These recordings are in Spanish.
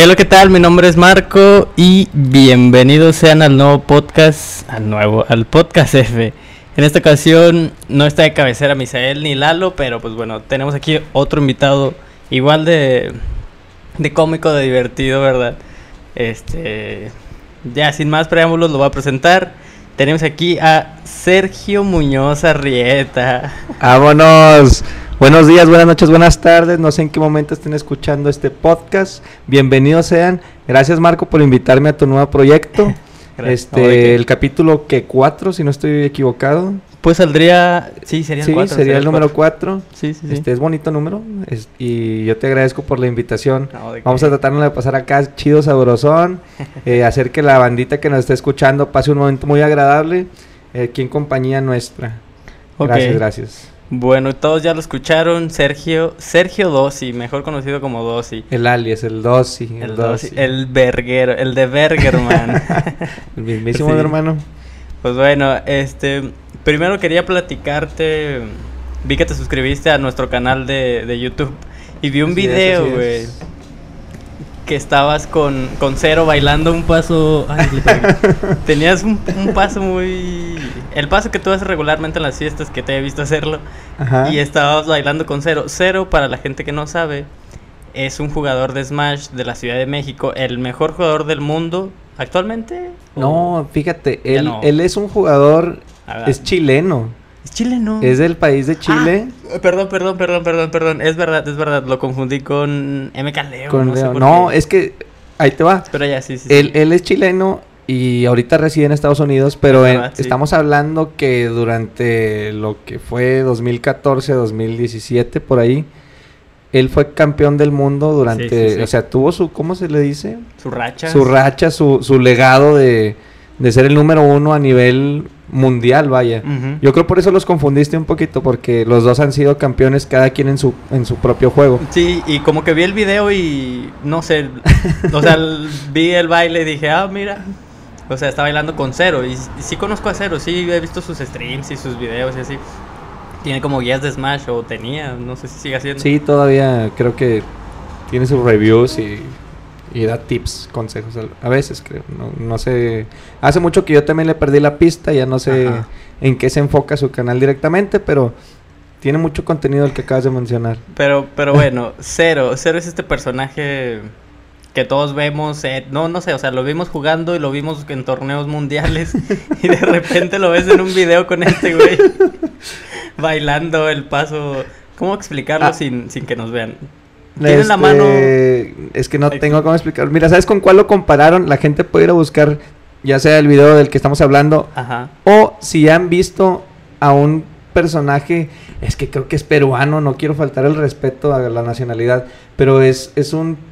Hola, ¿qué tal? Mi nombre es Marco y bienvenidos sean al nuevo podcast, al nuevo, al podcast F. En esta ocasión no está de cabecera Misael ni Lalo, pero pues bueno, tenemos aquí otro invitado igual de, de cómico, de divertido, ¿verdad? Este, ya sin más preámbulos lo voy a presentar. Tenemos aquí a Sergio Muñoz Arrieta. ¡Vámonos! Buenos días, buenas noches, buenas tardes. No sé en qué momento estén escuchando este podcast. Bienvenidos sean. Gracias Marco por invitarme a tu nuevo proyecto. este, el capítulo que cuatro, si no estoy equivocado. Pues saldría, sí, sería el sí, sería el número 4. Sí, sí, sí. Este es bonito número y yo te agradezco por la invitación. Vamos a tratar de pasar acá chido, sabrosón, eh, hacer que la bandita que nos esté escuchando pase un momento muy agradable eh, aquí en compañía nuestra. Gracias, gracias. Bueno, todos ya lo escucharon, Sergio, Sergio Dossi, mejor conocido como Dossi. El alias, el Dossi. El, Dossi, el Berguero, el de Bergerman. el mismísimo hermano. Pues bueno, este, primero quería platicarte, vi que te suscribiste a nuestro canal de, de YouTube y vi un video, güey que estabas con, con Cero bailando un paso. tenías un, paso muy. El paso que tú haces regularmente en las fiestas, que te he visto hacerlo. Y estabas bailando con Cero. Cero, para la gente que no sabe, es un jugador de Smash de la Ciudad de México, el mejor jugador del mundo actualmente. No, fíjate, él, él es un jugador. Es chileno. Es chileno. Es del país de Chile. Ah, perdón, perdón, perdón, perdón, perdón. Es verdad, es verdad. Lo confundí con MK Leo. no, no es que ahí te va. Pero ya, sí, sí. Él, él es chileno y ahorita reside en Estados Unidos, pero estamos hablando que durante lo que fue 2014, 2017, por ahí, él fue campeón del mundo durante, o sea, tuvo su, ¿cómo se le dice? Su racha. Su racha, su, su legado de, de ser el número uno a nivel mundial, vaya. Yo creo por eso los confundiste un poquito, porque los dos han sido campeones cada quien en su, en su propio juego. Sí, y como que vi el video y no sé, o sea, vi el baile y dije, ah, mira. O sea, está bailando con Cero. Y, sí conozco a Cero, sí he visto sus streams y sus videos y así. Tiene como guías de Smash o tenía, no sé si sigue haciendo. Sí, todavía creo que tiene sus reviews y y da tips, consejos a veces, creo. No, sé. Hace mucho que yo también le perdí la pista, ya no sé en qué se enfoca su canal directamente, pero tiene mucho contenido el que acabas de mencionar. Pero, pero bueno, Cero. Cero es este personaje que todos vemos, eh, no, no sé, o sea, lo vimos jugando y lo vimos en torneos mundiales y de repente lo ves en un video con este güey bailando el paso. ¿Cómo explicarlo ah. sin, sin que nos vean? Tiene la mano. Este, es que no tengo cómo explicar. Mira, ¿sabes con cuál lo compararon? La gente puede ir a buscar, ya sea el video del que estamos hablando, Ajá. o si han visto a un personaje, es que creo que es peruano, no quiero faltar el respeto a la nacionalidad, pero es, es un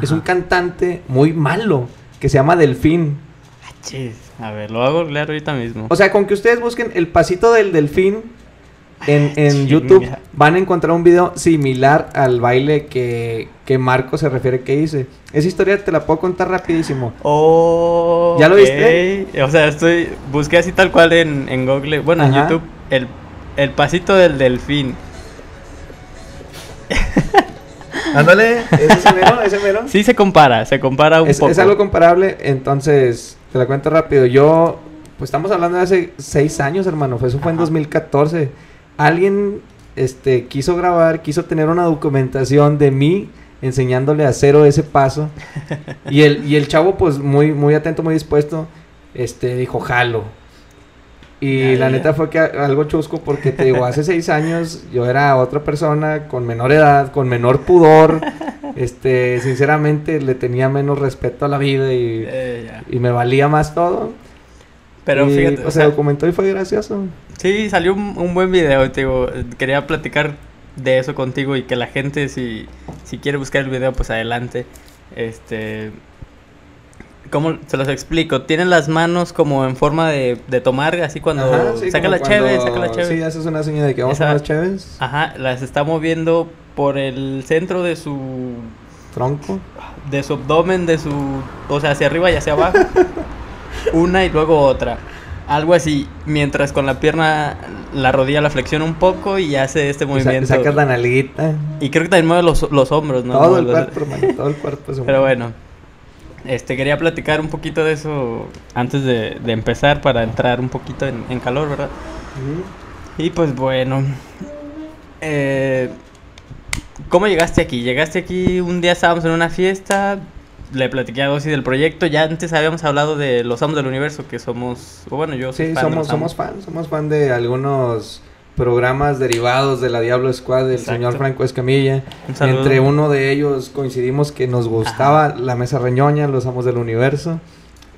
es un cantante muy malo que se llama Delfín. Ah, a ver, lo hago leer ahorita mismo. O sea, con que ustedes busquen el pasito del delfín en, en YouTube van a encontrar un video similar al baile que, que Marco se refiere que hice. Esa historia te la puedo contar rapidísimo. Oh, ¿Ya lo viste? O sea, estoy busqué así tal cual en, en Google, bueno, en YouTube, el, el pasito del delfín. Ándale, ese mero, ese mero. Sí se compara, se compara un es, poco. Es algo comparable, entonces, te la cuento rápido. Yo, pues estamos hablando de hace seis años, hermano. Eso fue en 2014 alguien este, quiso grabar, quiso tener una documentación de mí enseñándole a cero ese paso. y, el, y el chavo, pues muy, muy atento, muy dispuesto, este, dijo, jalo. Y la neta fue que algo chusco porque te digo, hace seis años yo era otra persona con menor edad, con menor pudor. Este, sinceramente le tenía menos respeto a la vida y, eh, y me valía más todo. Pero fíjate. O sea, documentó y fue gracioso. Sí, salió un, buen video, te digo. Quería platicar de eso contigo y que la gente, si, si quiere buscar el video, pues adelante. Este. ¿Cómo se los explico? Tienen las manos como en forma de, de tomar, así cuando saca la cheve, saca la cheve. Sí, haces una señal de que vamos a las cheves. Ajá, las está moviendo por el centro de su tronco, de su abdomen, de su, o sea, hacia arriba y hacia abajo. una y luego otra. Algo así, mientras con la pierna, la rodilla la flexiona un poco y hace este movimiento. Sa sacas la nalguita. Y creo que también mueve los, los hombros, ¿no? Todo el cuerpo, hermano, todo el cuerpo. Pero bueno, este, quería platicar un poquito de eso antes de, de empezar para entrar un poquito en, en calor, ¿verdad? Uh -huh. Y pues bueno, eh, ¿cómo llegaste aquí? Llegaste aquí, un día estábamos en una fiesta, le platiqué a Dossi del proyecto. Ya antes habíamos hablado de los Amos del Universo, que somos. Bueno, yo soy sí, fan somos, somos fan. Somos fan de algunos programas derivados de la Diablo Squad del Exacto. señor Franco Escamilla. Un Entre uno de ellos coincidimos que nos gustaba Ajá. la mesa reñoña, los Amos del Universo.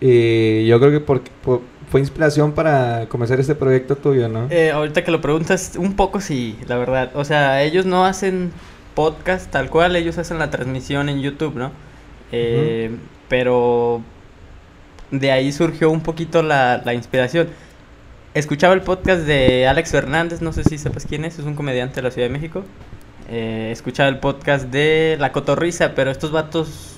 Y yo creo que por, por, fue inspiración para comenzar este proyecto tuyo, ¿no? Eh, ahorita que lo preguntas, un poco sí, la verdad. O sea, ellos no hacen podcast tal cual, ellos hacen la transmisión en YouTube, ¿no? Eh, uh -huh. Pero de ahí surgió un poquito la, la, inspiración. Escuchaba el podcast de Alex Fernández, no sé si sepas quién es, es un comediante de la Ciudad de México. Eh, escuchaba el podcast de La Cotorrisa, pero estos vatos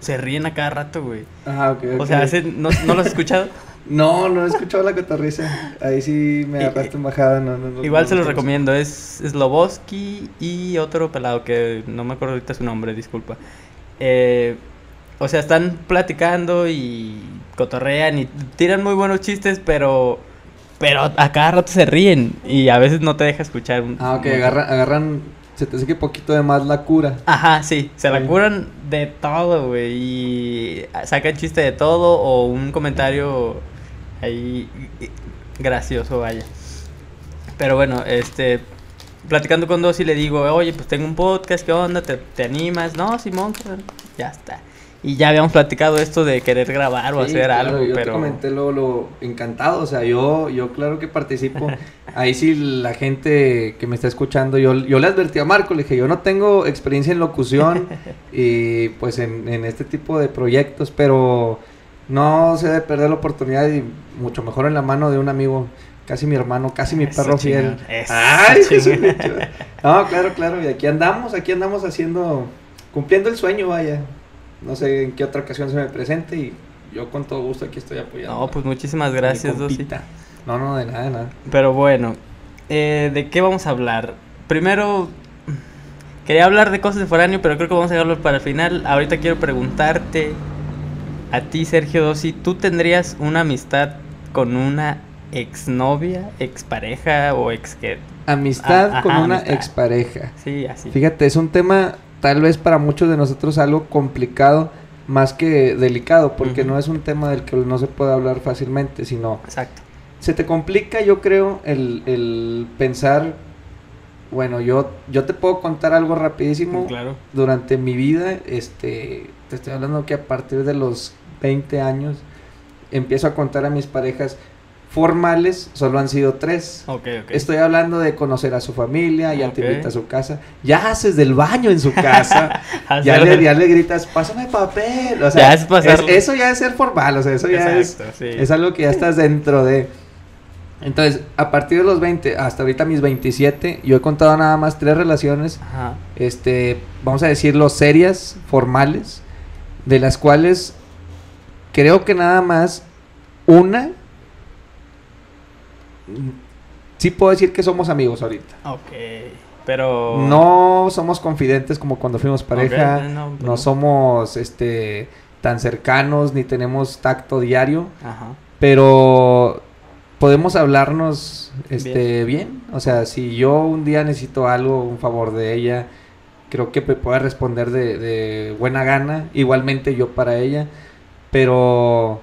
se ríen a cada rato, güey. Ah, ok. okay. O sea, ¿no, ¿no lo has escuchado? no, no he escuchado La Cotorrisa. Ahí sí me agarraste en bajada. No, no, Igual no, se los recomiendo, es Sloboski y otro pelado que no me acuerdo ahorita su nombre, disculpa. Eh, o sea, están platicando y cotorrean y tiran muy buenos chistes, pero pero a cada rato se ríen y a veces no te deja escuchar. Un, ah, ok, agarran, agarran, se te hace que poquito de más la cura. Ajá, sí, se sí. la curan de todo, güey, y sacan chiste de todo o un comentario ahí gracioso, vaya. Pero bueno, este, platicando con dos y le digo, oye, pues tengo un podcast, ¿qué onda? ¿Te, te animas? No, Simón, ya está. Y ya habíamos platicado esto de querer grabar o sí, hacer claro, algo, yo pero... te comenté lo, lo encantado, o sea, yo, yo claro que participo. Ahí sí la gente que me está escuchando, yo, yo le advertí a Marco, le dije, yo no tengo experiencia en locución y pues en, en este tipo de proyectos, pero no se debe perder la oportunidad y mucho mejor en la mano de un amigo casi mi hermano, casi mi perro Eso fiel. chingón, eso Ay, No, claro, claro, y aquí andamos, aquí andamos haciendo, cumpliendo el sueño, vaya. No sé en qué otra ocasión se me presente y yo con todo gusto aquí estoy apoyando. No, pues muchísimas gracias, Dosi. No, no, de nada, de nada. Pero bueno, eh, ¿de qué vamos a hablar? Primero, quería hablar de cosas de foráneo, pero creo que vamos a dejarlo para el final. Ahorita quiero preguntarte a ti, Sergio Dossi, ¿tú tendrías una amistad con una exnovia, expareja o ex que... Amistad Ah, con ajá, una amistad. expareja. Sí, así. Fíjate, es un tema tal vez para muchos de nosotros algo complicado más que delicado, porque no es un tema del que no se puede hablar fácilmente, sino Exacto. se te complica, yo creo, el, el pensar, bueno, yo, yo te puedo contar algo rapidísimo. Claro. Durante mi vida, este, te estoy hablando que a partir de los 20 años empiezo a contar a mis parejas formales, solo han sido tres. Estoy hablando de conocer a su familia, ya te Ok. invita a su casa, ya haces del baño en su casa, ya, le, ya le gritas, pásame papel, o sea, Ya es eso ya es ser formal, o sea, eso ya es, Exacto, sí. es algo que ya estás dentro de. Entonces, a partir de los 20, hasta ahorita mis 27, yo he contado nada más tres relaciones, Ajá. este, vamos a decirlo, serias, formales, de las cuales creo que nada más una, sí puedo decir que somos amigos ahorita. Ok. Pero... No somos confidentes como cuando fuimos pareja, no, no no. somos este tan cercanos ni tenemos tacto diario, Ajá. pero podemos hablarnos este bien. O sea, si yo un día necesito algo, un favor de ella, creo que me puede responder de, de buena gana, igualmente yo para ella, pero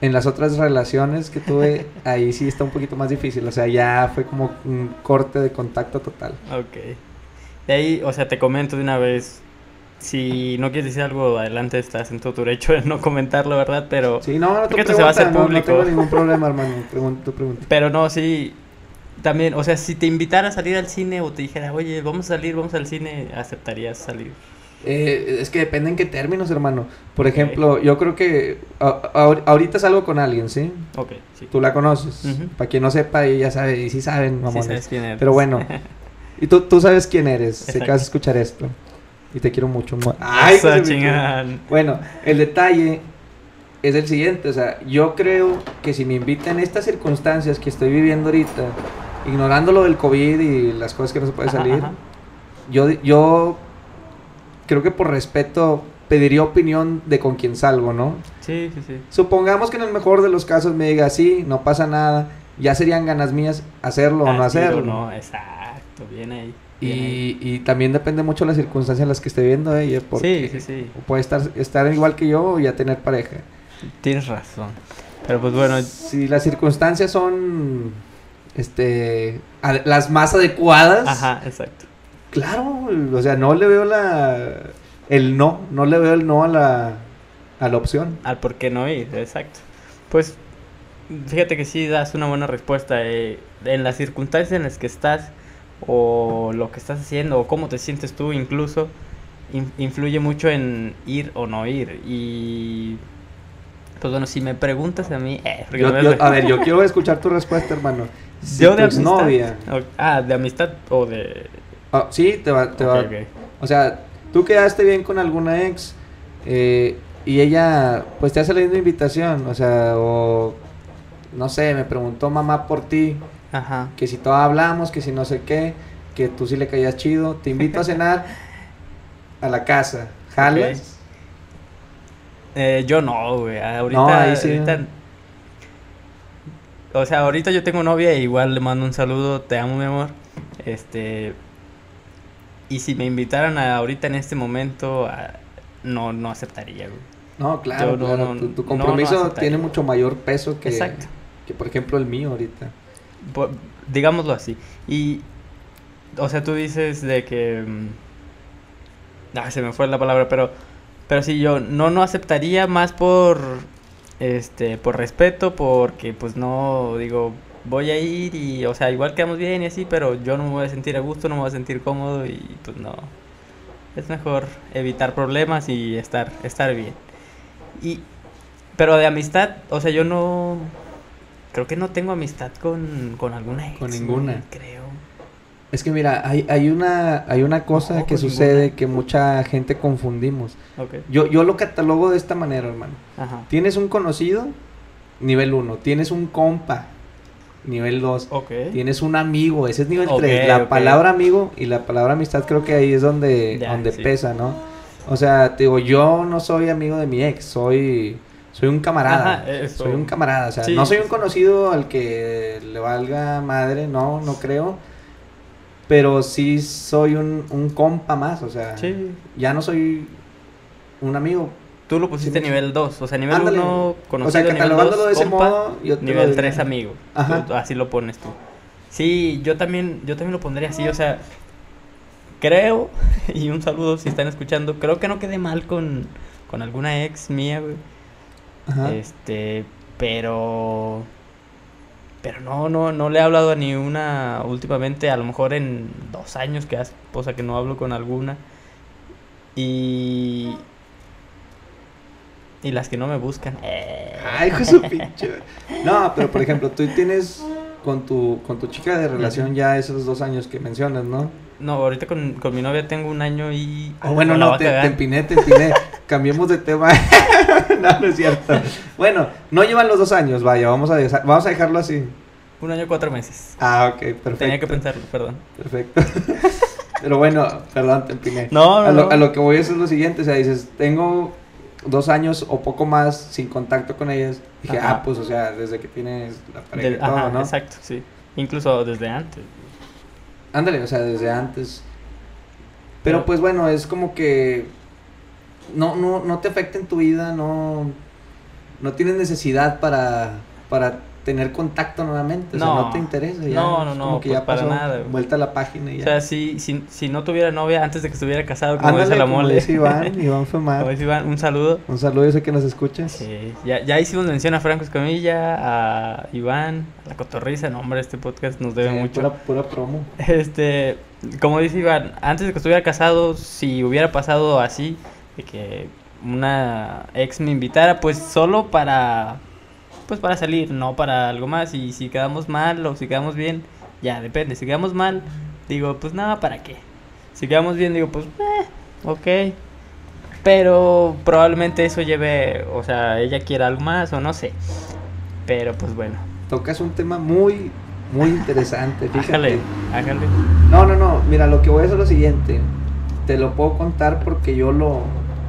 en las otras relaciones que tuve, ahí sí está un poquito más difícil, o sea, ya fue como un corte de contacto total. Ok. De ahí, o sea, te comento de una vez. Si no quieres decir algo, adelante, estás en todo tu derecho de no comentarlo, ¿verdad? Pero, Sí, no, no, Porque esto se va a hacer pregunta, no- no, público. tengo ningún problema, hermano, pregunta, tu pregunta. pero no, sí. También, o sea, si te invitara a salir al cine o te dijera, oye, vamos a salir, vamos al cine, ¿aceptarías salir? Eh, es que depende en qué términos, hermano. Por ejemplo, yo creo que a- a- ahorita salgo con alguien, ¿sí? Ok, sí. Tú la conoces. Ujú. Para quien no sepa, ella sabe, y sí saben, Sí mamones. sabes quién eres. Pero bueno, y tú, tú sabes quién eres, sé que vas a escuchar esto. Y te quiero mucho. mu- Ay, Eso. Bueno, el detalle es el siguiente, o sea, yo creo que si me invitan en estas circunstancias que estoy viviendo ahorita, ignorando lo del COVID y las cosas que no se puede Ajá, salir, ajá. yo, yo creo que por respeto pediría opinión de con quién salgo, ¿no? Sí, sí, sí. Supongamos que en el mejor de los casos me diga, sí, no pasa nada, ya serían ganas mías hacerlo o no sí, hacerlo. No, exacto, bien ahí. bien ahí. Y, también depende mucho de las circunstancias en las que esté viendo ella, porque Sí, sí, sí. puede estar, estar igual que yo o ya tener pareja. Tienes razón. Pero pues bueno, Si las circunstancias son este las más adecuadas, ajá, exacto. Claro, o sea, no le veo la el no, no le veo el no a la a la opción. Al por qué no ir, exacto. Pues fíjate que sí das una buena respuesta. eh, en las circunstancias en las que estás, o lo que estás haciendo, o cómo te sientes tú incluso, in- influye mucho en ir o no ir. Y pues bueno, si me preguntas a mí, eh, Yo- no yo- a ver, yo quiero escuchar tu respuesta, hermano. Si yo de amistad. o- ah, de amistad o de. Ah, sí, te va, te va. O sea, tú quedaste bien con alguna ex eh, y ella, pues te hace la misma invitación, o sea, o no sé, me preguntó mamá por ti, Ajá. que si todos hablamos, que si no sé qué, que tú sí le caías chido, te invito a cenar a la casa, ¿jalas? Eh, yo no, güey. Ahorita, No, ahí sí, ahorita- no. O sea, ahorita yo tengo novia igual le mando un saludo, te amo, mi amor. Este. Y si me invitaran a, ahorita en este momento, a- no, no aceptaría, güey. No, claro, no, claro, no, tu, compromiso no tiene mucho mayor peso que, Exacto. que, por ejemplo, el mío ahorita. Digámoslo así. Y. O sea, tú dices de que. Ah, se me fue la palabra, pero. Pero sí, yo no, no aceptaría más por. Este, por respeto, porque pues no, digo, voy a ir y, o sea, igual quedamos bien y así, pero yo no me voy a sentir a gusto, no me voy a sentir cómodo y pues no. Es mejor evitar problemas y estar, estar bien. Y, pero de amistad, o sea, yo no, creo que no tengo amistad con, con alguna ex. Con ninguna. Creo. Es que mira, hay, hay una hay una cosa No, que sucede ninguna. que mucha gente confundimos. Ok. Yo, yo lo catalogo de esta manera, hermano. Ajá. Tienes un conocido, nivel 1. Tienes un compa, nivel 2. Ok. Tienes un amigo, ese es nivel Ok, 3. La palabra amigo y la palabra amistad creo que ahí es donde, donde sí. pesa, ¿no? O sea, te digo, yo no soy amigo de mi ex, soy, soy un camarada. Ajá. Soy un camarada, o sea, Sí, no soy un conocido al que le valga madre, no, no creo. Pero sí soy un, un compa más, o sea, Sí. ya no soy un amigo. Tú lo pusiste Sí, nivel 2, o sea, nivel Ándale. 1 O conocido, sea, nivel catalogándolo 2 de ese compa, modo, yo nivel diría. 3 amigo. Ajá. Tú- Así lo pones tú. Sí, yo también, yo también lo pondría así, o sea, creo, y un saludo si están escuchando, creo que no quedé mal con, con alguna ex mía, güey. Ajá. Este, pero. Pero no, no, no le he hablado a ni una últimamente, a lo mejor en dos años que hace, o sea, que no hablo con alguna. Y. Y las que no me buscan. eh. Ay, hijo su pinche. No, pero por ejemplo, tú tienes con tu, con tu chica de relación ya esos dos años que mencionas, ¿no? No, ahorita con, con mi novia tengo un año y. O bueno, no, te, te empiné, te empiné. Cambiemos de tema. no, no es cierto. Bueno, no llevan los dos años, vaya, vamos a, vamos a dejarlo así. Un año cuatro meses. Ah, ok, perfecto. Tenía que pensarlo, perdón. Perfecto. Pero bueno, perdón, te empiné. No, no, a, lo, no. a lo que voy es lo siguiente, o sea, dices, tengo dos años o poco más sin contacto con ellas. Dije, Ajá. ah, pues, o sea, desde que tienes la pareja Del- y todo, ajá, ¿no? exacto, sí. Incluso desde antes. Ándale, o sea, desde antes. Pero Pero- pues bueno, es como que no, no, no te afecta en tu vida, no, no tienes necesidad para, para tener contacto nuevamente, o sea, No. no te interesa. Ya, No, no, no, como que pues ya para pasó, nada, güey. vuelta a la página y O ya. sea, si, si, si no tuviera novia antes de que estuviera casado, como Ándale, dice la como mole. dice Iván, Iván Femar. Como dice Iván, un saludo. Un saludo, yo sé que nos escuchas. Sí, ya, ya hicimos mención a Franco Escamilla, a Iván, a la Cotorriza, no hombre, este podcast nos debe Sí, mucho. Pura, pura promo. Este, como dice Iván, antes de que estuviera casado, si hubiera pasado así, de que una ex me invitara, pues solo para, pues para salir, no para algo más. Y si quedamos mal o si quedamos bien, ya depende. Si quedamos mal, digo, pues nada, ¿para qué? Si quedamos bien, digo, pues, eh, ok. Pero probablemente eso lleve, o sea, ella quiera algo más o no sé. Pero pues bueno. Tocas un tema muy, muy interesante. Fíjate. No, no, no. Mira, lo que voy a hacer es lo siguiente. Te lo puedo contar porque yo lo,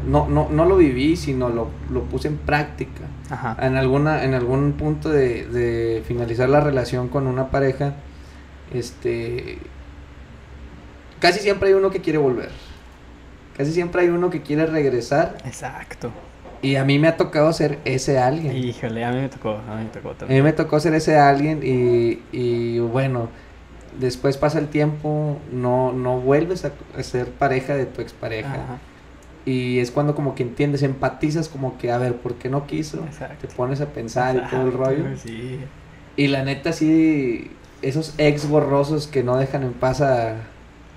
no, no, no lo viví, sino lo, lo puse en práctica. Ajá. En, alguna, en algún punto de, de finalizar la relación con una pareja, este, casi siempre hay uno que quiere volver. Casi siempre hay uno que quiere regresar. Exacto. Y a mí me ha tocado ser ese alguien. Híjole, a mí me tocó, a mí me tocó también. A mí me tocó ser ese alguien y, y bueno, después pasa el tiempo, no, no vuelves a, ser pareja de tu expareja. Ajá. Y es cuando como que entiendes, empatizas como que, a ver, ¿por qué no quiso? Exacto. Te pones a pensar y todo el rollo. Sí. Y la neta sí, esos ex borrosos que no dejan en paz a,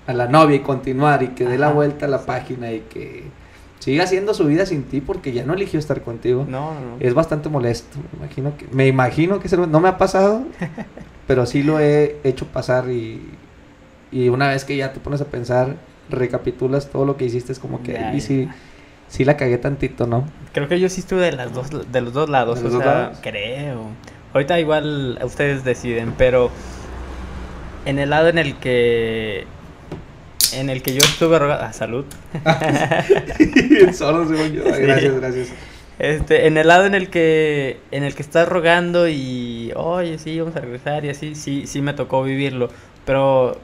a la novia y continuar y que dé la vuelta a la página y que siga haciendo su vida sin ti porque ya no eligió estar contigo. No, no, Es bastante molesto. Me imagino que, me imagino que no me ha pasado, pero sí lo he hecho pasar y, y una vez que ya te pones a pensar, recapitulas todo lo que hiciste, es como que y sí, sí la cagué tantito, ¿no? Creo que yo sí estuve de las dos, de los dos lados, o sea, creo. Ahorita igual ustedes deciden, pero en el lado en el que en el que yo estuve rogando. Ah, salud. Solo según yo. Gracias, gracias. Este, en el lado en el que en el que estás rogando y oye, sí, vamos a regresar y así, sí, sí me tocó vivirlo, pero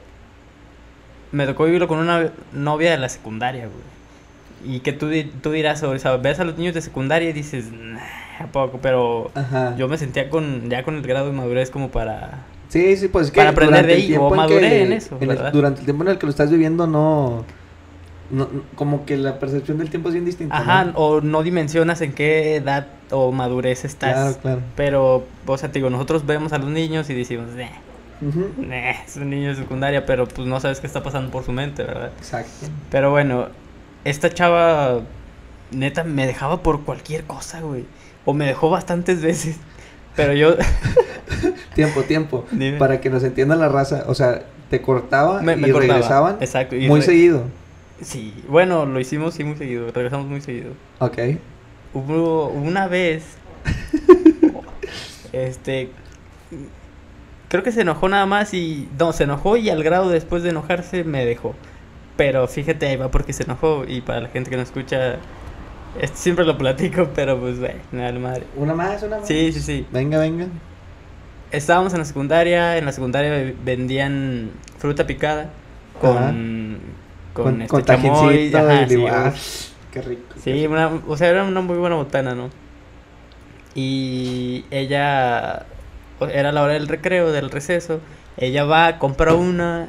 me tocó vivirlo con una novia de la secundaria, güey. Y que tú, tú dirás, o sea, ves a los niños de secundaria y dices, nah, poco, pero yo me sentía con ya con el grado de madurez como para Sí, sí, pues es que para aprender de ahí o maduré en, eso. durante el tiempo en el que lo estás viviendo no, no, como que la percepción del tiempo es bien distinta. Ajá, o no dimensionas en qué edad o madurez estás. Claro, claro. Pero, o sea, te digo, nosotros vemos a los niños y decimos, eh, es un niño de secundaria, pero pues no sabes qué está pasando por su mente, ¿verdad? Exacto. Pero bueno, esta chava, neta, me dejaba por cualquier cosa, güey. O me dejó bastantes veces. Pero yo... tiempo, tiempo. Para que nos entienda la raza. O sea, te cortaba y regresaban. Exacto. muy seguido. Sí, bueno, lo hicimos sí muy seguido. Regresamos muy seguido. Ok. Hubo una vez... este... Creo que se enojó nada más y... No, se enojó y al grado después de enojarse me dejó. Pero fíjate, ahí va porque se enojó y para la gente que no escucha siempre lo platico, pero pues, güey, nada madre. ¿Una más? ¿Una más? Sí, sí, sí. Venga, venga. Estábamos en la secundaria, en la secundaria vendían fruta picada con, con, con, este chamoy, ajá, sí, ah, qué rico. Sí, Una, o sea, era una muy buena botana, ¿no? Y ella, era la hora del recreo, del receso, ella va, compra una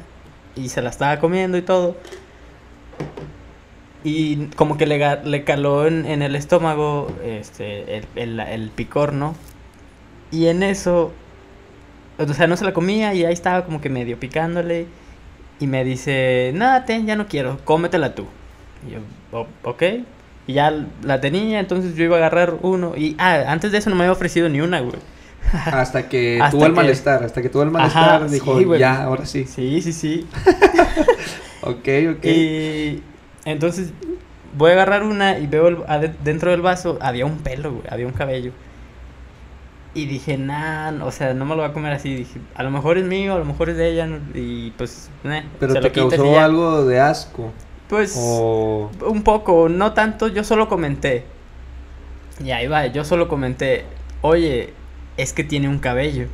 y se la estaba comiendo y todo. Y como que le, le caló en, en, el estómago este, el, el, el, picor, ¿no? Y en eso, o sea, no se la comía y ahí estaba como que medio picándole. Y me dice, nada, ya no quiero, cómetela tú. Y yo, ok. Y ya la tenía, entonces yo iba a agarrar uno. Y, ah, antes de eso no me había ofrecido ni una, güey. Hasta que tuvo el malestar, hasta que tuvo el malestar, dijo, ya, ahora sí. Sí, sí, sí. ok, ok. Y entonces voy a agarrar una y veo dentro del vaso, había un pelo, güey, había un cabello. Y dije, nah, o sea, no me lo voy a comer así. Dije, a lo mejor es mío, a lo mejor es de ella. Y pues, eh, Pero te causó algo de asco. Pues, un poco, no tanto, yo solo comenté. Y ahí va, yo solo comenté, oye, es que tiene un cabello.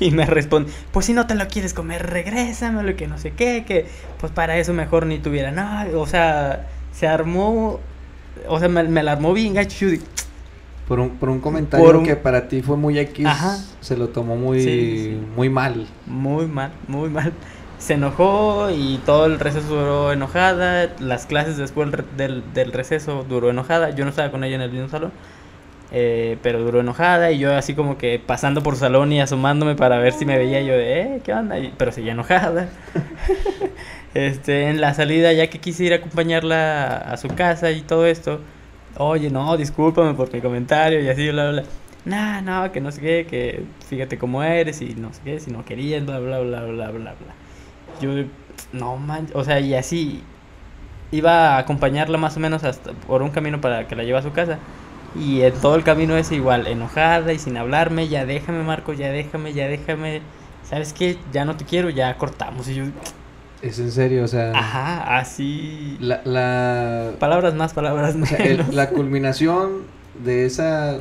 Y me responde, pues si no te lo quieres comer, regrésamelo, que no sé qué, que pues para eso mejor ni tuviera nada. O sea, se armó, o sea, me, me la armó bien gacho. Por un, por un comentario que para ti fue muy X, se lo tomó muy, muy mal. Muy mal, muy mal. Se enojó y todo el receso duró enojada. Las clases después del, del receso duró enojada. Yo no estaba con ella en el mismo salón. Eh, pero duró enojada y yo así como que pasando por salón y asomándome para ver si me veía yo de, eh, ¿qué onda? pero seguía enojada. este, en la salida, ya que quise ir a acompañarla a su casa y todo esto, oye, no, discúlpame por mi comentario y así, bla, bla. No, no, que no sé qué, que fíjate cómo eres y no sé qué, si no querías, bla, bla, bla, bla, bla, bla. Yo, no man, o sea, y así. iba a acompañarla más o menos hasta por un camino para que la lleve a su casa. Y en todo el camino es igual, enojada y sin hablarme, ya déjame Marco, ya déjame, ya déjame. ¿Sabes qué? Ya no te quiero, ya cortamos. Y yo, Es en serio, o sea. ajá, así. La, la, Palabras más, palabras o sea, el- menos. la culminación de esa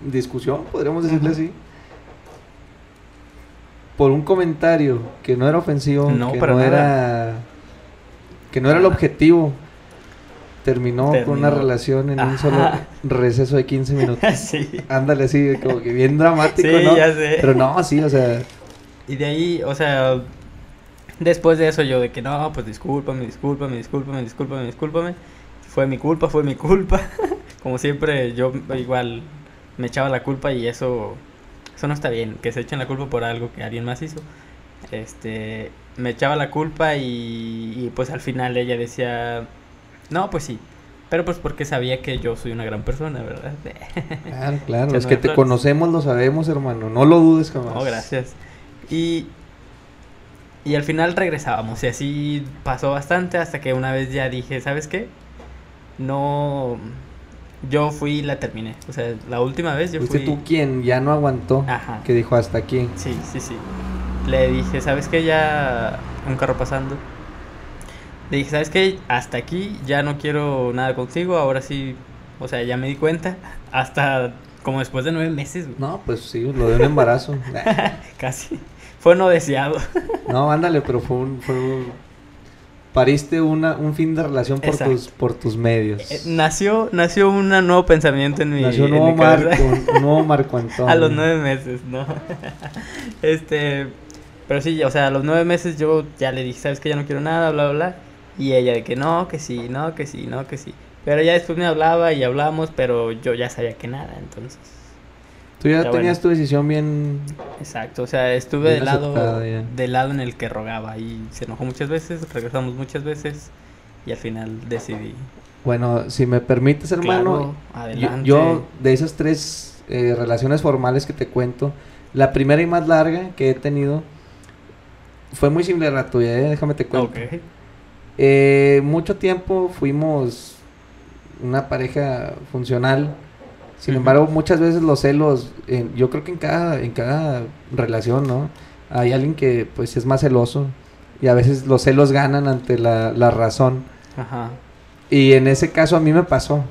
discusión, podríamos decirle así. Por un comentario que no era ofensivo, No, que no era. que no era el objetivo. Terminó, con una Terminó. relación en un solo receso de 15 minutos. sí. Ándale así, como que bien dramático, Sí, ¿no? ya sé. Pero no, sí, o sea, Y de ahí, o sea, después de eso yo de que no, pues discúlpame, discúlpame, discúlpame, discúlpame, discúlpame. Fue mi culpa, fue mi culpa. Como siempre, yo igual me echaba la culpa y eso, eso no está bien, que se echen la culpa por algo que alguien más hizo. Este, me echaba la culpa y, y pues al final ella decía, no, pues sí. Pero pues porque sabía que yo soy una gran persona, ¿verdad? claro, claro. Echándome Los que te flores. conocemos lo sabemos, hermano. No lo dudes jamás. No, gracias. Y, y al final regresábamos y así pasó bastante hasta que una vez ya dije, ¿sabes qué? No, yo fui y la terminé. O sea, la última vez yo Fuiste fui... tú quien ya no aguantó, Ajá. que dijo hasta aquí. Sí, sí, sí. Le dije, ¿sabes qué? Ya un carro pasando. Le dije, ¿sabes qué? Hasta aquí ya no quiero nada contigo. Ahora sí, o sea, ya me di cuenta. Hasta como después de nueve meses, güey. No, pues sí, lo de un embarazo. Casi. Fue no deseado. no, ándale, pero fue un... Fue un- Pariste una, un fin de relación por Exacto. tus, por tus medios. Eh, Nació, nació un nuevo pensamiento en mi, Nació un nuevo. Marco, un nuevo Marco Antonio. A los nueve meses, ¿no? este, pero sí, o sea, a los nueve meses yo ya le dije, sabes que ya no quiero nada, bla, bla, bla. Y ella de que no, que sí, no, que sí, no, que sí. Pero ya después me hablaba y hablamos, pero yo ya sabía que nada, entonces. Tú ya Pero tenías bueno. tu decisión bien... Exacto, o sea, estuve del lado, del lado en el que rogaba y se enojó muchas veces, regresamos muchas veces y al final decidí. Bueno, si me permites, hermano, Claro, adelante. yo, de esas tres eh, relaciones formales que te cuento, la primera y más larga que he tenido fue muy similar a la tuya, ¿eh? déjame te cuento. Ok. Eh, mucho tiempo fuimos una pareja funcional. Sin embargo, muchas veces los celos, en- yo creo que en cada, en cada relación, ¿no? Hay alguien que pues es más celoso y a veces los celos ganan ante la, la razón. Ajá. Y en ese caso a mí me pasó.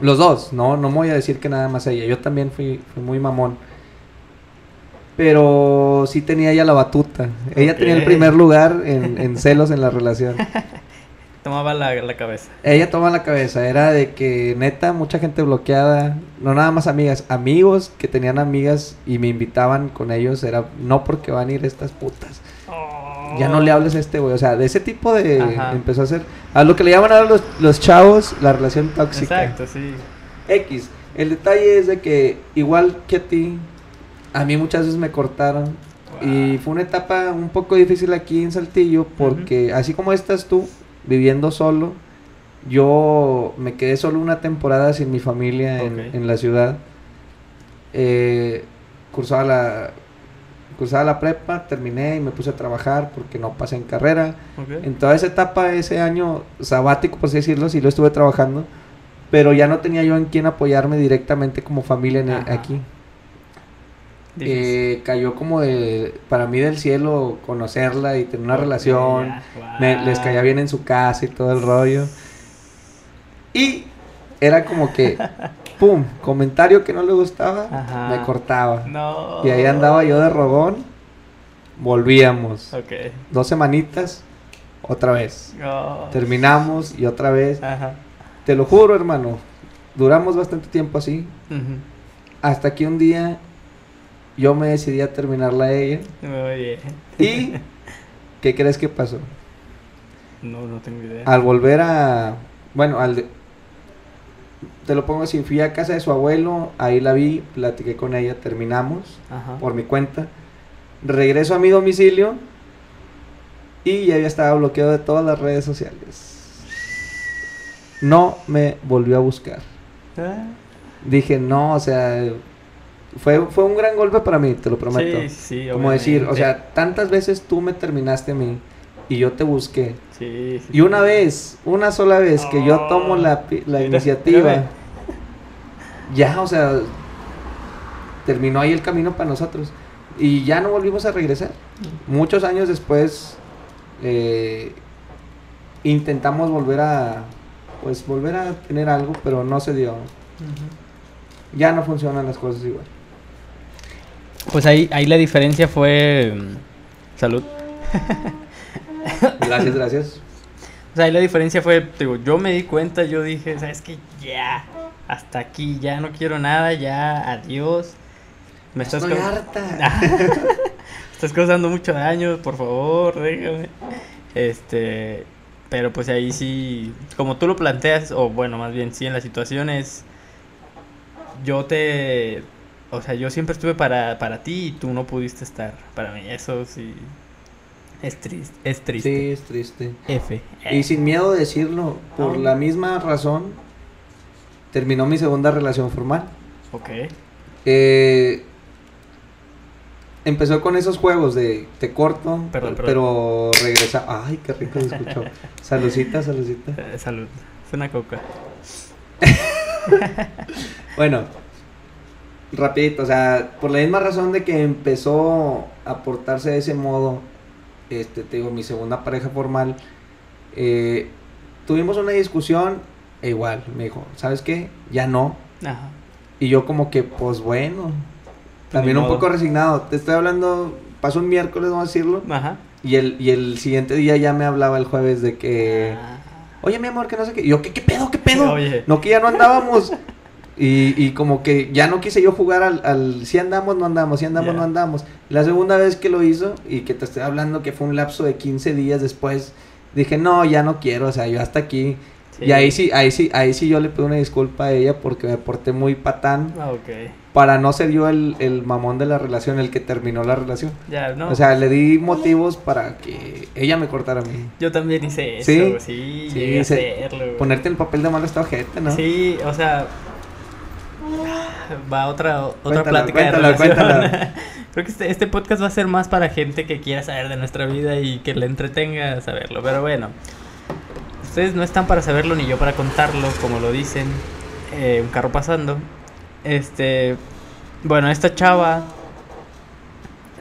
Los dos, no, no me voy a decir que nada más ella. Yo también fui, fui muy mamón. Pero sí tenía ella la batuta. Ella tenía el primer lugar en, en celos en la relación. Tomaba la, la cabeza. Ella toma la cabeza. Era de que neta, mucha gente bloqueada. No nada más amigas. Amigos que tenían amigas y me invitaban con ellos. Era no porque van a ir estas putas. Ya no le hables a este güey. O sea, de ese tipo de... Ajá. Empezó a ser... A lo que le llaman ahora los, los chavos la relación tóxica. Exacto, sí. X. El detalle es de que, igual que a ti, a mí muchas veces me cortaron. Y fue una etapa un poco difícil aquí en Saltillo porque así como estás tú viviendo solo, yo me quedé solo una temporada sin mi familia en, la ciudad. Eh, cursaba la cursaba la prepa, terminé y me puse a trabajar porque no pasé en carrera. Ok. En toda esa etapa, ese año sabático, por así decirlo, sí lo estuve trabajando, pero ya no tenía yo en quién apoyarme directamente como familia en el- Ajá. aquí. Eh, cayó como de, para mí del cielo conocerla y tener una relación. Me- les caía bien en su casa y todo el rollo. Y era como que, pum, comentario que no le gustaba, Ajá. me cortaba. No. Y ahí andaba yo de rogón, volvíamos. Ok. Dos semanitas, otra vez. Oh. Terminamos y otra vez. Ajá. Te lo juro, hermano. Duramos bastante tiempo así. Hasta que un día yo me decidí a terminarla a ella. Muy bien. ¿Y qué crees que pasó? No, no tengo idea. Al volver a... Bueno, al... de- Te lo pongo así. Fui a casa de su abuelo. Ahí la vi. Platiqué con ella. Terminamos. Ajá. Por mi cuenta. Regreso a mi domicilio. Y ya estaba bloqueado de todas las redes sociales. No me volvió a buscar. Ah. dije, no, o sea, fue, fue un gran golpe para mí, te lo prometo. Sí, sí, Como decir, o sea, tantas veces tú me terminaste a mí y yo te busqué. Sí, sí, Y una vez, una sola vez que yo tomo la, la iniciativa, mírame. ya, o sea, terminó ahí el camino para nosotros. Y ya no volvimos a regresar. Muchos años después, eh, intentamos volver a, pues, volver a tener algo, pero no se dio. Ya no funcionan las cosas igual. Pues ahí, ahí la diferencia fue... mm, Salud. Gracias, gracias. O sea, ahí la diferencia fue, digo, yo me di cuenta, yo dije, sabes que ya, hasta aquí, ya no quiero nada, ya, adiós. Me estás, Estoy harta. estás causando mucho daño, por favor, déjame. Este, pero pues ahí sí, como tú lo planteas, o bueno, más bien sí, en las situaciones, yo te, o sea, yo siempre estuve para, para ti y tú no pudiste estar para mí, eso sí, es triste, es triste. Sí, es triste. F. Y sin miedo de decirlo, por No. la misma razón, terminó mi segunda relación formal. Ok. Eh, empezó con esos juegos de te corto, Perdón, pero regresa. Ay, qué rico se escuchó. Salucita, salucita. Eh, salud. Es una coca. Bueno, rapidito, o sea, por la misma razón de que empezó a portarse de ese modo, este, te digo, mi segunda pareja formal, eh, tuvimos una discusión, e igual, me dijo, ¿sabes qué? Ya no. Ajá. Y yo como que, pues bueno, también un poco resignado. Te estoy hablando, pasó un miércoles, vamos a decirlo, Ajá. y el, y el siguiente día ya me hablaba el jueves de que... Ah. Oye, mi amor, que no sé qué. Y yo, ¿qué, qué pedo, qué pedo? Oye. No, que ya no andábamos. Y, y como que ya no quise yo jugar al, al si andamos, no andamos, si andamos, Ya. no andamos. La segunda vez que lo hizo, y que te estoy hablando que fue un lapso de 15 días después, dije, no, ya no quiero, o sea, yo hasta aquí. Sí. Y ahí sí, ahí sí, ahí sí yo le pido una disculpa a ella porque me porté muy patán Ah, ok. para no ser yo el, el mamón de la relación, el que terminó la relación. Ya, no. O sea, le di motivos para que ella me cortara a mí. yo también hice eso. ¿Sí? Sí, se- hacerlo. Ponerte en el papel de malo esta gente, ¿no? Sí, o sea. Va otra, otra plática de cuéntala, relación. cuéntala. Creo que este, este podcast va a ser más para gente que quiera saber de nuestra vida y que le entretenga saberlo. Pero bueno, ustedes no están para saberlo ni yo para contarlo, como lo dicen. eh, un carro pasando. Este. Bueno, esta chava.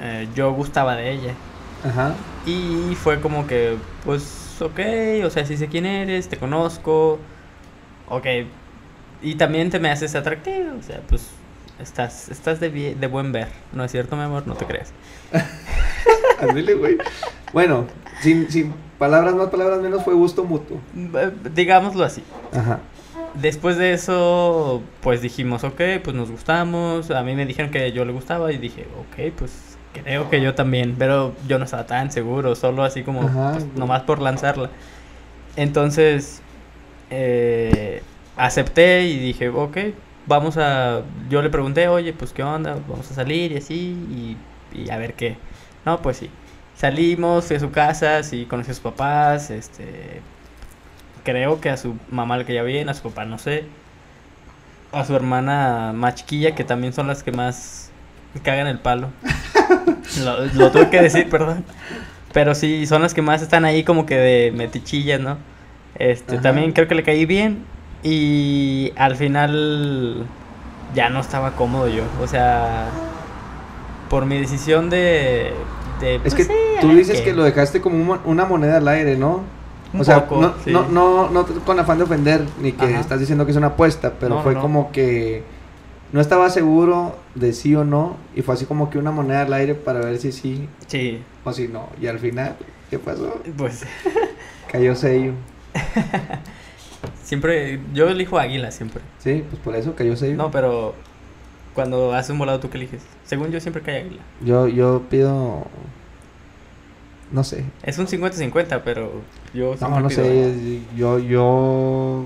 eh, yo gustaba de ella. Ajá. Y fue como que, pues, ok, o sea, sí sé quién eres, te conozco, ok. Y también te me haces atractivo, o sea, pues, estás, estás de, de buen ver, ¿no es cierto, mi amor? No te creas. Ándale, güey. Bueno, sin, sin palabras más, palabras menos, fue gusto mutuo. Digámoslo así. Ajá. Después de eso, pues dijimos, ok, pues nos gustamos. A mí me dijeron que yo le gustaba y dije, ok, pues creo que yo también. Pero yo no estaba tan seguro, solo así como, Ajá. pues, nomás por lanzarla. Entonces, eh, acepté y dije, ok, vamos a... Yo le pregunté, oye, pues qué onda, vamos a salir y así, y, y a ver qué. No, pues sí. Salimos, fui a su casa, sí, conocí a sus papás, este... Creo que a su mamá le caía bien, a su papá no sé. A su hermana más chiquilla, que también son las que más cagan el palo. lo, lo tuve que decir, perdón. Pero sí, son las que más están ahí como que de metichillas, ¿no? Este, Ajá. también creo que le caí bien. Y al final ya no estaba cómodo yo. O sea, por mi decisión de... de Es pues, que sí, tú dices qué. que lo dejaste como un mo- una moneda al aire, ¿no? Un o sea, poco, no, sí. no, no, con afán de ofender, ni que Ajá. estás diciendo que es una apuesta, pero No, fue no. como que no estaba seguro de sí o no, y fue así como que una moneda al aire para ver si sí Sí, o si no. Y al final, ¿qué pasó? pues Cayó sello. siempre... Yo elijo águila siempre. Sí, pues por eso cayó sello. No, pero cuando haces un volado, ¿tú qué eliges? Según yo, siempre cae águila. Yo, yo pido. No sé. Es un 50-50, pero yo No, no pido sé. águila. Yo, yo.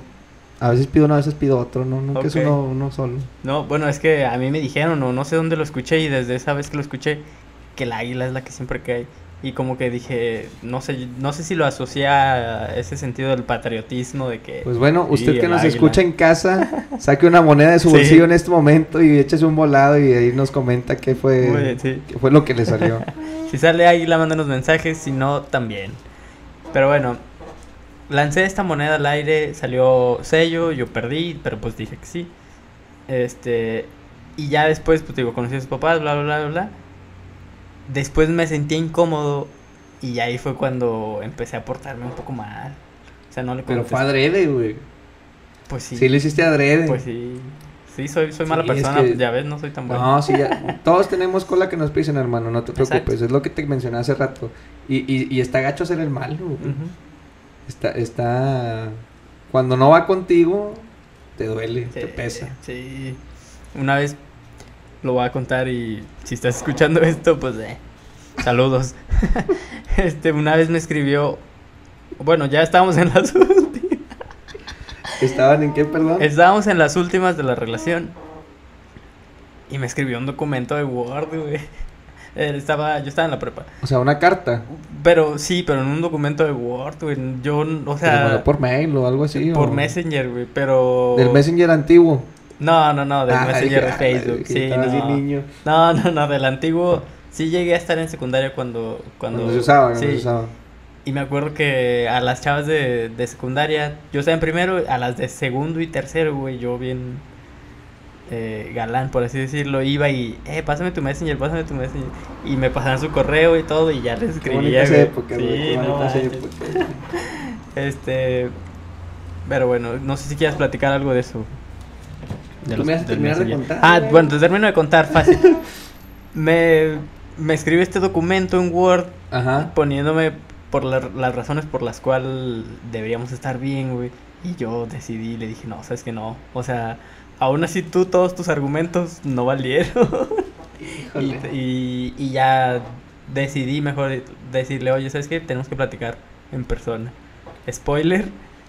A veces pido uno, a veces pido otro. No, nunca es uno, uno solo. No, bueno, es que a mí me dijeron, o no sé dónde lo escuché, y desde esa vez que lo escuché, que el águila es la que siempre cae. Y como que dije, no sé, no sé si lo asocia a ese sentido del patriotismo de que... Pues bueno, usted que nos águila. escucha en casa, saque una moneda de su Sí. bolsillo en este momento y échese un volado y ahí nos comenta qué fue, Muy bien, sí. qué fue lo que le salió. Si sale águila, mándanos mensajes, si no, también. Pero bueno, lancé esta moneda al aire, salió sello, yo perdí, pero pues dije que sí. Este, y ya después, pues digo, conocí a sus papás, bla, bla, bla, bla. Después me sentía incómodo y ahí fue cuando empecé a portarme un poco mal. O sea, no le Pero fue adrede, güey. Pues sí. Sí lo hiciste adrede. Pues sí. Sí, soy, soy mala Sí, es persona, que- ya ves, no soy tan bueno. No, sí, ya. Todos tenemos cola que nos pisen, hermano. No te preocupes. Exacto. Es lo que te mencioné hace rato. Y, y, y está gacho ser el malo, güey. Está, está. Cuando no va contigo, te duele, te pesa. Sí. Una vez lo voy a contar y si estás escuchando esto, pues eh, saludos. este, una vez me escribió, bueno, ya estábamos en las últimas. ¿Estaban en qué, perdón? Estábamos en las últimas de la relación. Y me escribió un documento de Word, güey. Él Estaba, yo estaba en la prepa. O sea, una carta. Pero sí, pero en un documento de Word, güey. Yo, o sea, por mail o algo así. por o- Messenger, güey. Pero. Del Messenger antiguo. No, no, no, del Ah, Messenger de Facebook. Sí, no. niño. No, no, no, del antiguo. Sí llegué a estar en secundaria cuando... Cuando, Cuando se usaba, sí. se usaba. Y me acuerdo que a las chavas de, de secundaria, yo estaba en primero, a las de segundo y tercero, güey, yo bien eh, galán, por así decirlo, iba y, eh, pásame tu messenger, pásame tu messenger. Y me pasaban su correo y todo y ya les Qué escribía, épocas, güey. Sí, Qué no. Este... Pero bueno, no sé si quieras platicar algo de eso. Tú me vas a del terminar de contar, Ah, bueno, te termino de contar, fácil. me, me escribe este documento en Word Ajá. poniéndome por la- las razones por las cuales deberíamos estar bien, güey. Y yo decidí, le dije, no, sabes que no. O sea, aún así tú, todos tus argumentos no valieron. y, y, y ya decidí mejor decirle, oye, ¿sabes qué? Tenemos que platicar en persona. Spoiler,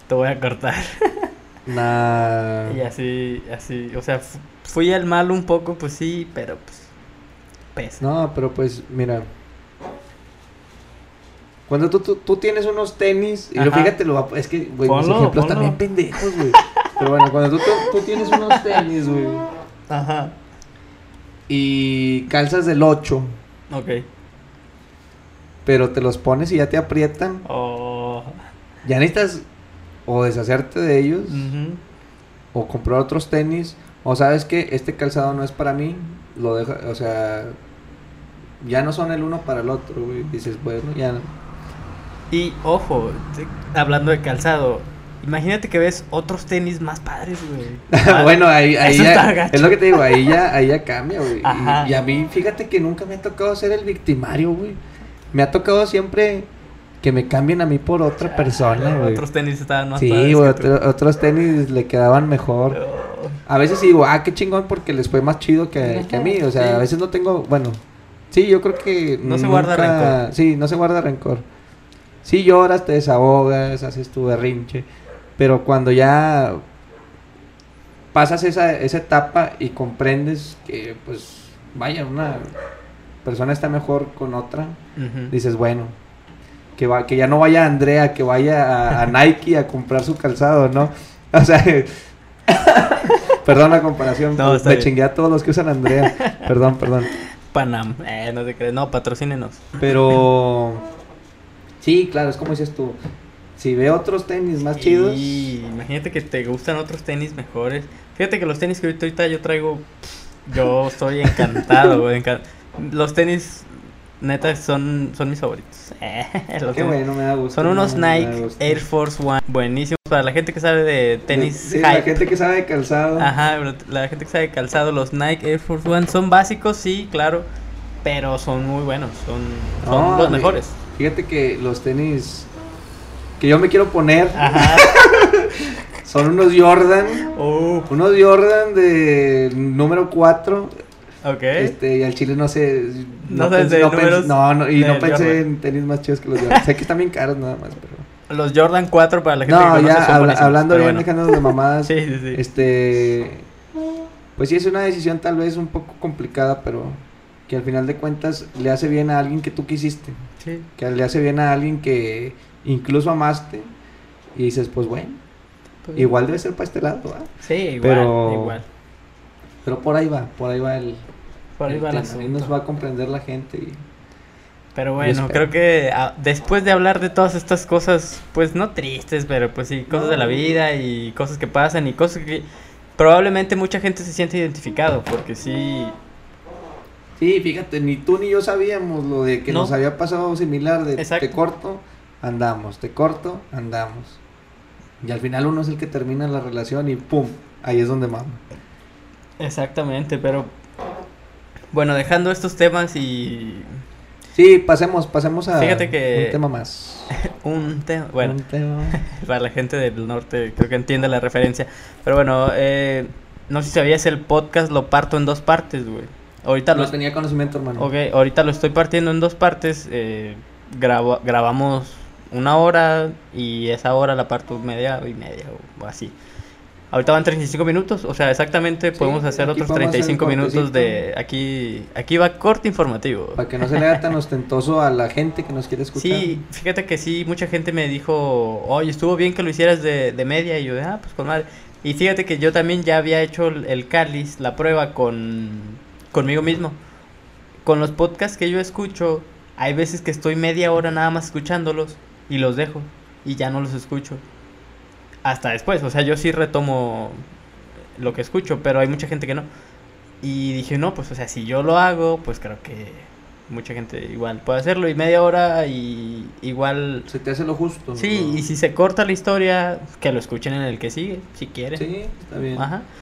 te voy a cortar. Nah. Y así, así, o sea, fu- fui el malo un poco, pues sí, pero pues pesa. No, pero pues, mira. Cuando tú, tú, tú tienes unos tenis, y lo fíjate, lo, es que, güey, mis ejemplos también pendejos, güey. Pero bueno, cuando tú, tú, tú tienes unos tenis, güey, Ajá. y calzas del 8, Ok. pero te los pones y ya te aprietan, Oh. ya necesitas o deshacerte de ellos, o comprar otros tenis, o sabes que este calzado no es para mí, lo deja, o sea, ya no son el uno para el otro, güey. Dices, bueno, ya. Y ojo, hablando de calzado, imagínate que ves otros tenis más padres, güey. bueno, ahí, ahí Eso ya, es lo que te digo, ahí ya, ahí ya cambia, güey. Y-. Y, a mí, fíjate que nunca me ha tocado ser el victimario, güey. Me ha tocado siempre que me cambien a mí por otra persona, güey. Otros tenis estaban más Sí, güey, tú. otros tenis le quedaban mejor. Oh. A veces sí digo, ah, qué chingón porque les fue más chido que, que a mí. O sea, Sí. a veces no tengo, bueno, sí, yo creo que... No se guarda rencor. Sí, no se guarda rencor. Sí lloras, te desahogas, haces tu berrinche, pero cuando ya pasas esa, esa etapa y comprendes que, pues, vaya, una persona está mejor con otra, dices, bueno, que, va, que ya no vaya Andrea, que vaya a, a Nike a comprar su calzado, ¿no? O sea, perdón la comparación, No, me chingué a todos los que usan Andrea, perdón, perdón. Panam. Eh, no te crees. No, patrocínenos. Pero, sí, claro, es como dices tú, si ve otros tenis más chidos, Y imagínate que te gustan otros tenis mejores. Fíjate que los tenis que ahorita ahorita yo traigo, yo estoy encantado, güey. encan- Los tenis, neta, son, son mis favoritos. Eh, los qué tenis- bueno, me da gusto. Son unos Nike. Air Force One. Buenísimos. Para la gente que sabe de tenis Sí, la gente que sabe de calzado. Ajá, pero la gente que sabe de calzado, los Nike Air Force One son básicos, sí, claro. Pero son muy buenos. Son, son No, los mejores. Fíjate que los tenis que yo me quiero poner Ajá. son unos Jordan. Uh, Unos Jordan de número 4. Ok. Este, y al chile no sé. No pensé- no pensé- no, no, y no del pensé Jordan. en tenis más chidos que los Jordan. sé que están bien caros nada más, pero. Los Jordan 4 para la gente que No, conoce ya son habla- hablando bien, bueno. de mamadas. Sí, sí, sí. Este. Pues sí, es una decisión tal vez un poco complicada, pero que al final de cuentas le hace bien a alguien que tú quisiste. Sí. Que le hace bien a alguien que incluso amaste. Y dices, pues bueno, pues, igual debe ser para este lado, ¿va? Sí, igual, pero- igual. Pero por ahí va, por ahí va el. Por ahí va el nos va a comprender la gente. Y... Pero bueno, creo que ah, después de hablar de todas estas cosas, pues no tristes, pero pues sí, cosas de la vida y cosas que pasan y cosas que probablemente mucha gente se siente identificado, porque sí... Sí, fíjate, ni tú ni yo sabíamos lo de que nos había pasado similar de te corto, andamos, te corto, andamos. Y al final uno es el que termina la relación y ¡pum! Ahí es donde mama. Exactamente, pero bueno, dejando estos temas y Sí, pasemos, pasemos a Fíjate que un tema más. un tema, bueno, para la gente del norte creo que entiende la referencia. Pero bueno, eh, no sé si sabías, el podcast lo parto en dos partes, güey. Ahorita no lo... tenía conocimiento, hermano. Ok, ahorita lo estoy partiendo en dos partes. Eh, grabamos una hora y esa hora la parto media y media o así. Ahorita van 35 minutos, o sea, exactamente podemos hacer otros 35 minutos de aquí aquí va corte informativo. Para que no se le haga tan ostentoso a la gente que nos quiere escuchar. Sí, fíjate que sí, mucha gente me dijo, oye, estuvo bien que lo hicieras de, de media, y yo, ah, pues con madre. Y fíjate que yo también ya había hecho el cáliz, la prueba con conmigo mismo. Con los podcasts que yo escucho, hay veces que estoy media hora nada más escuchándolos y los dejo y ya no los escucho hasta después. O sea, yo sí retomo lo que escucho, pero hay mucha gente que no. Y dije, no, pues, o sea, si yo lo hago, pues creo que mucha gente igual puede hacerlo. Y media hora y igual... Se te hace lo justo. Sí, y si se corta la historia, que lo escuchen en el que sigue, si quieren. Sí, está bien. Ajá.